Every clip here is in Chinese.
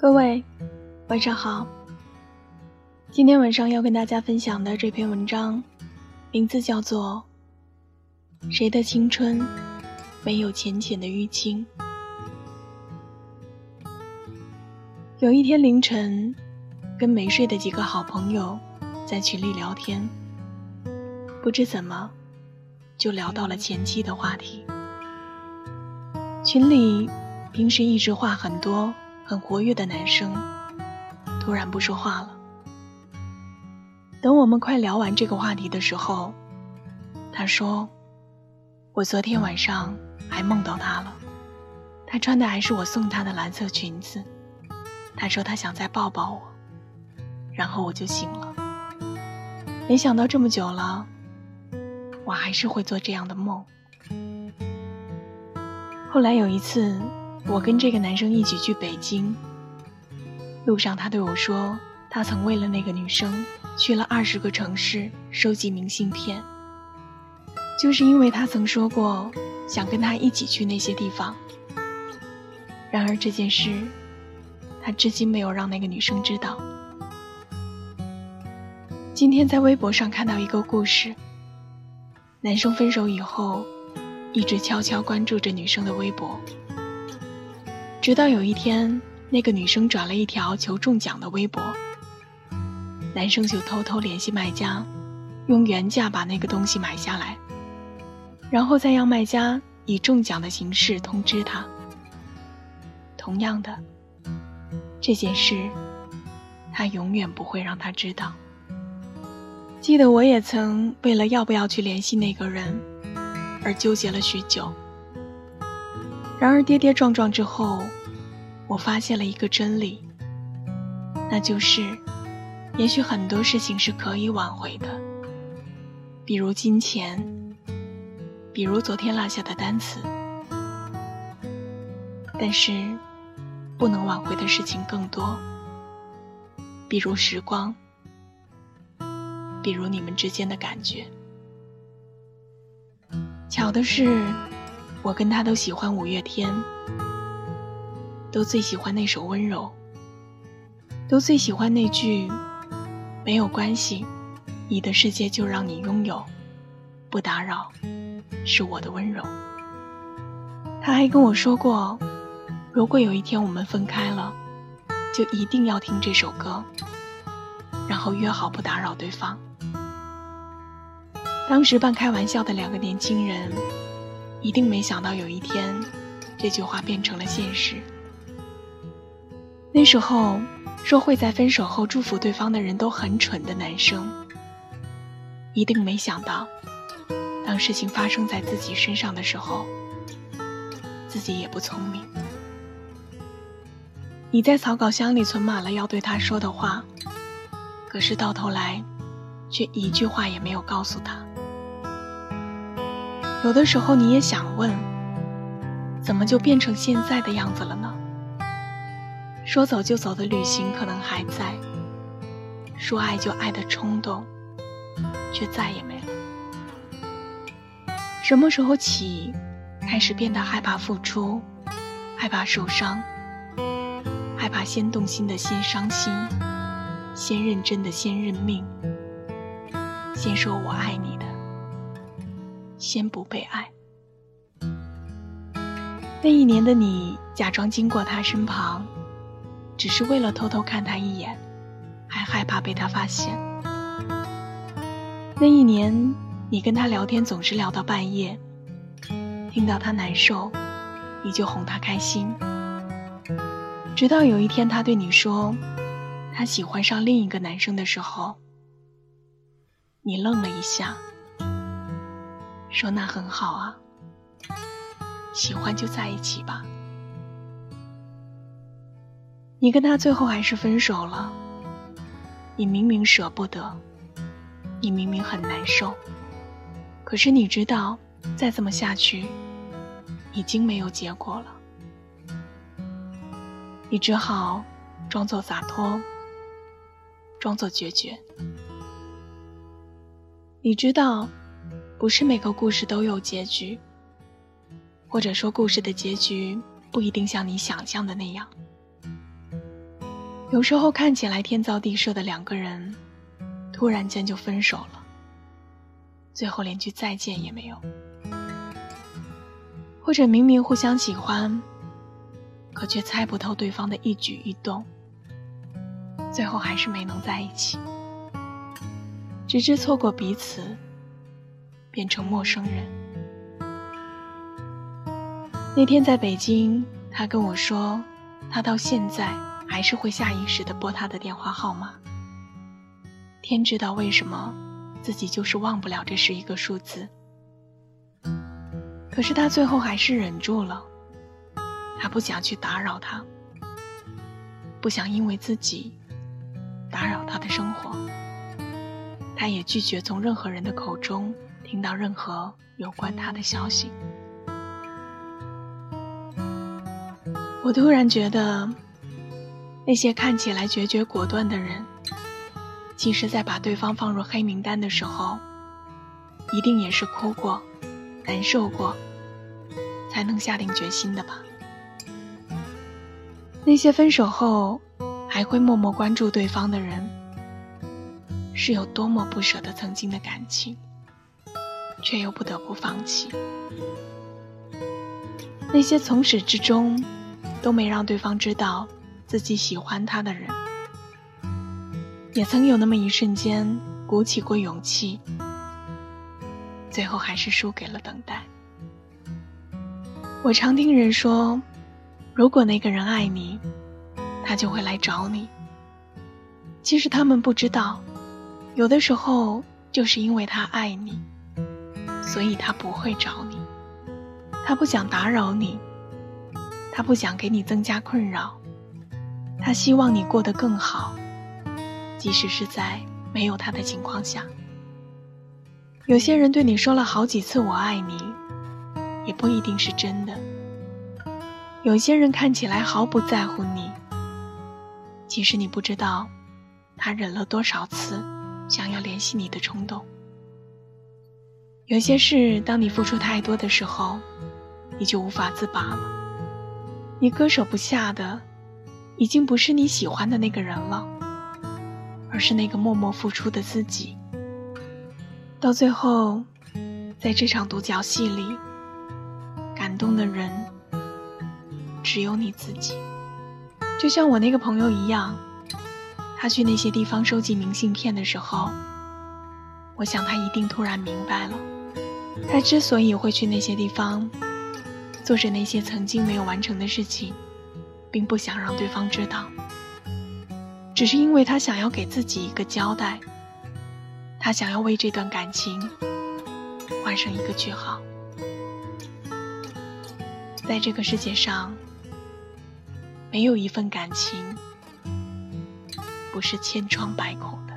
各位，晚上好。今天晚上要跟大家分享的这篇文章，名字叫做《谁的青春没有浅浅的淤青》。有一天凌晨，跟没睡的几个好朋友在群里聊天，不知怎么就聊到了前妻的话题。群里平时一直话很多。很活跃的男生突然不说话了。等我们快聊完这个话题的时候，他说：“我昨天晚上还梦到他了，他穿的还是我送他的蓝色裙子。他说他想再抱抱我，然后我就醒了。没想到这么久了，我还是会做这样的梦。后来有一次。”我跟这个男生一起去北京，路上他对我说，他曾为了那个女生去了二十个城市收集明信片，就是因为他曾说过想跟他一起去那些地方。然而这件事，他至今没有让那个女生知道。今天在微博上看到一个故事，男生分手以后，一直悄悄关注着女生的微博。直到有一天，那个女生转了一条求中奖的微博，男生就偷偷联系卖家，用原价把那个东西买下来，然后再让卖家以中奖的形式通知他。同样的，这件事，他永远不会让他知道。记得我也曾为了要不要去联系那个人，而纠结了许久。然而跌跌撞撞之后，我发现了一个真理，那就是，也许很多事情是可以挽回的，比如金钱，比如昨天落下的单词，但是不能挽回的事情更多，比如时光，比如你们之间的感觉。巧的是。我跟他都喜欢五月天，都最喜欢那首《温柔》，都最喜欢那句“没有关系，你的世界就让你拥有，不打扰，是我的温柔。”他还跟我说过，如果有一天我们分开了，就一定要听这首歌，然后约好不打扰对方。当时半开玩笑的两个年轻人。一定没想到有一天，这句话变成了现实。那时候说会在分手后祝福对方的人都很蠢的男生，一定没想到，当事情发生在自己身上的时候，自己也不聪明。你在草稿箱里存满了要对他说的话，可是到头来，却一句话也没有告诉他。有的时候你也想问，怎么就变成现在的样子了呢？说走就走的旅行可能还在，说爱就爱的冲动，却再也没了。什么时候起，开始变得害怕付出，害怕受伤，害怕先动心的先伤心，先认真的先认命，先说我爱你？先不被爱。那一年的你，假装经过他身旁，只是为了偷偷看他一眼，还害怕被他发现。那一年，你跟他聊天总是聊到半夜，听到他难受，你就哄他开心。直到有一天，他对你说，他喜欢上另一个男生的时候，你愣了一下。说那很好啊，喜欢就在一起吧。你跟他最后还是分手了。你明明舍不得，你明明很难受，可是你知道，再这么下去，已经没有结果了。你只好装作洒脱，装作决绝。你知道。不是每个故事都有结局，或者说故事的结局不一定像你想象的那样。有时候看起来天造地设的两个人，突然间就分手了，最后连句再见也没有；或者明明互相喜欢，可却猜不透对方的一举一动，最后还是没能在一起，直至错过彼此，变成陌生人。那天在北京，他跟我说，他到现在。还是会下意识的拨他的电话号码。天知道为什么，自己就是忘不了这是一个数字。可是他最后还是忍住了，他不想去打扰他，不想因为自己打扰他的生活。他也拒绝从任何人的口中听到任何有关他的消息。我突然觉得。那些看起来决绝果断的人，其实，在把对方放入黑名单的时候，一定也是哭过、难受过，才能下定决心的吧。那些分手后还会默默关注对方的人，是有多么不舍得曾经的感情，却又不得不放弃。那些从始至终都没让对方知道。自己喜欢他的人，也曾有那么一瞬间鼓起过勇气，最后还是输给了等待。我常听人说，如果那个人爱你，他就会来找你。其实他们不知道，有的时候就是因为他爱你，所以他不会找你。他不想打扰你，他不想给你增加困扰。他希望你过得更好，即使是在没有他的情况下。有些人对你说了好几次“我爱你”，也不一定是真的。有些人看起来毫不在乎你，其实你不知道，他忍了多少次想要联系你的冲动。有些事，当你付出太多的时候，你就无法自拔了，你割舍不下的。已经不是你喜欢的那个人了，而是那个默默付出的自己。到最后，在这场独角戏里，感动的人只有你自己。就像我那个朋友一样，他去那些地方收集明信片的时候，我想他一定突然明白了，他之所以会去那些地方，做着那些曾经没有完成的事情。并不想让对方知道，只是因为他想要给自己一个交代，他想要为这段感情画上一个句号。在这个世界上，没有一份感情不是千疮百孔。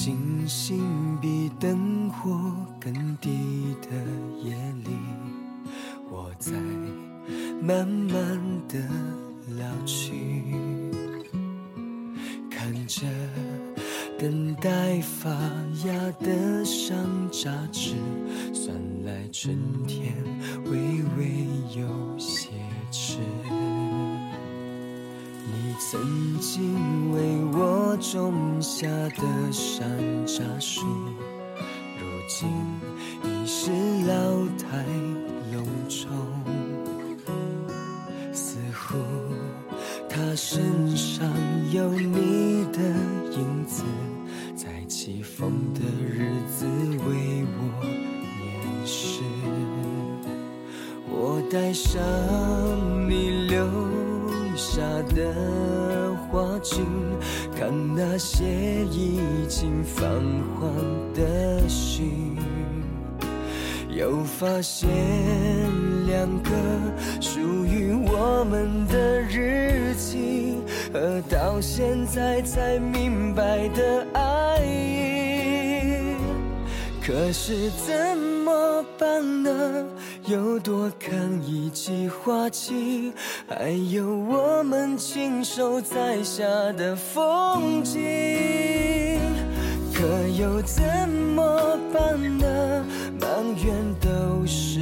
星星比灯火更低的夜里，我在慢慢的老去，看着等待发芽的山楂枝，算来春天微微有曾经为我种下的山楂树，如今已是老态。看那些已经泛黄的信，又发现两个属于我们的日记，和到现在才明白的爱意。可是怎么办呢？有多看一季花期，还有我们亲手栽下的风景，可又怎么办呢？满园都是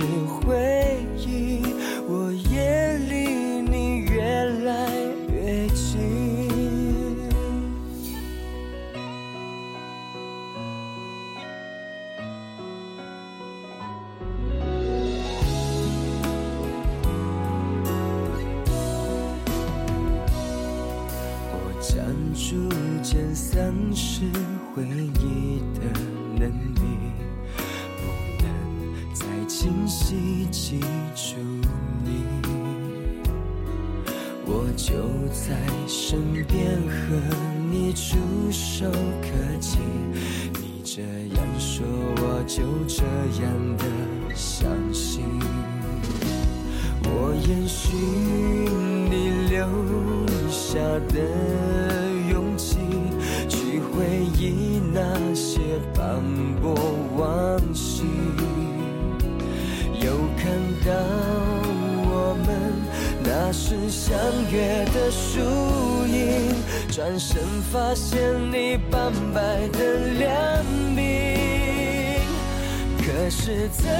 丧失回忆的能力，不能再清晰记住你。我就在身边和你触手可及，你这样说，我就这样的相信。我延续你留下的，忆那些斑驳往昔，又看到我们那时相约的树影，转身发现你斑白的两鬓。可是怎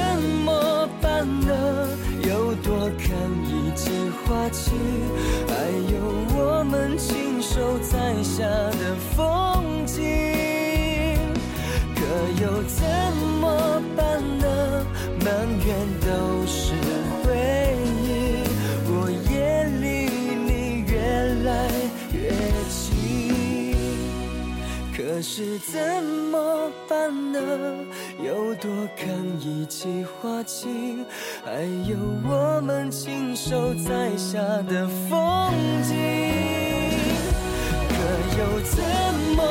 么办呢？又多看一季花期，还有我们亲手栽下的风景。可又怎么办呢？满园都是回忆，我也离你越来越近。可是怎么办呢？有多看一季花期，还有我们亲手栽下的风景。可又怎么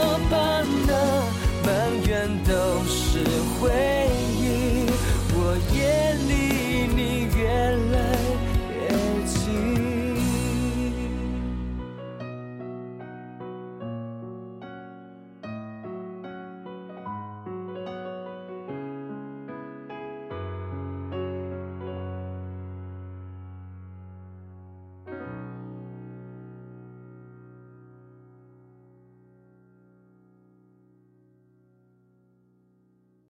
away.